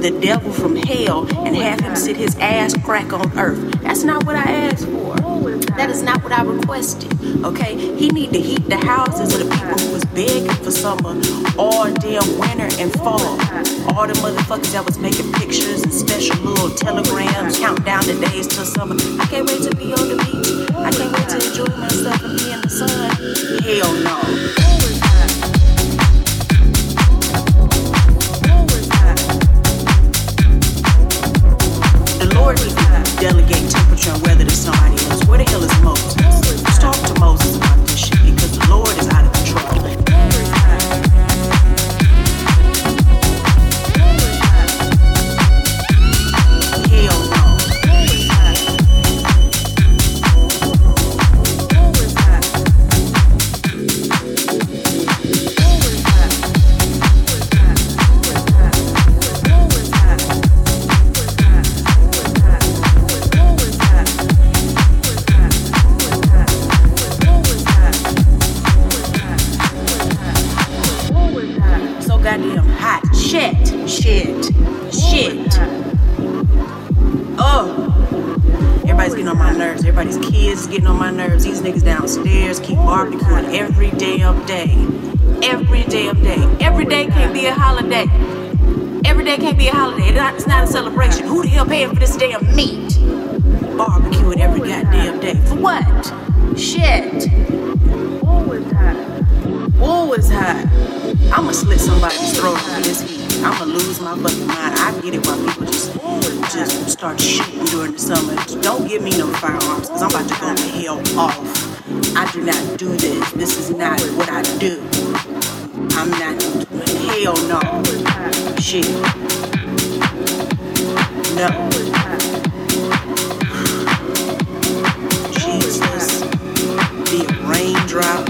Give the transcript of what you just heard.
the devil from hell and have him sit his ass crack on earth. That's not what I asked for. That is not what I requested. Okay? He need to heat the houses of the people who was begging for summer all damn winter and fall. All the motherfuckers that was making pictures and special little telegrams, count down the days till summer. I can't wait to be on the beach. I can't wait to enjoy myself and be in the sun. Hell no. Delegate temperature and weather to somebody else. Where the hell is Moses? Talk to Moses getting on my nerves. These niggas downstairs keep barbecuing every damn day. Every damn day. Every day can't be a holiday. Every day can't be a holiday. It's not a celebration. Who the hell paying for this damn meat? Barbecuing every goddamn day. For what? Shit. Always hot. Always hot. I'ma slit somebody's throat on this heat. I'ma lose my fucking mind. I get it why people just just start shooting during the summer. Don't give me no firearms, cause I'm about to go to hell off. I do not do this. This is not what I do. I'm not hell no. Shit. No. Jesus. The raindrop.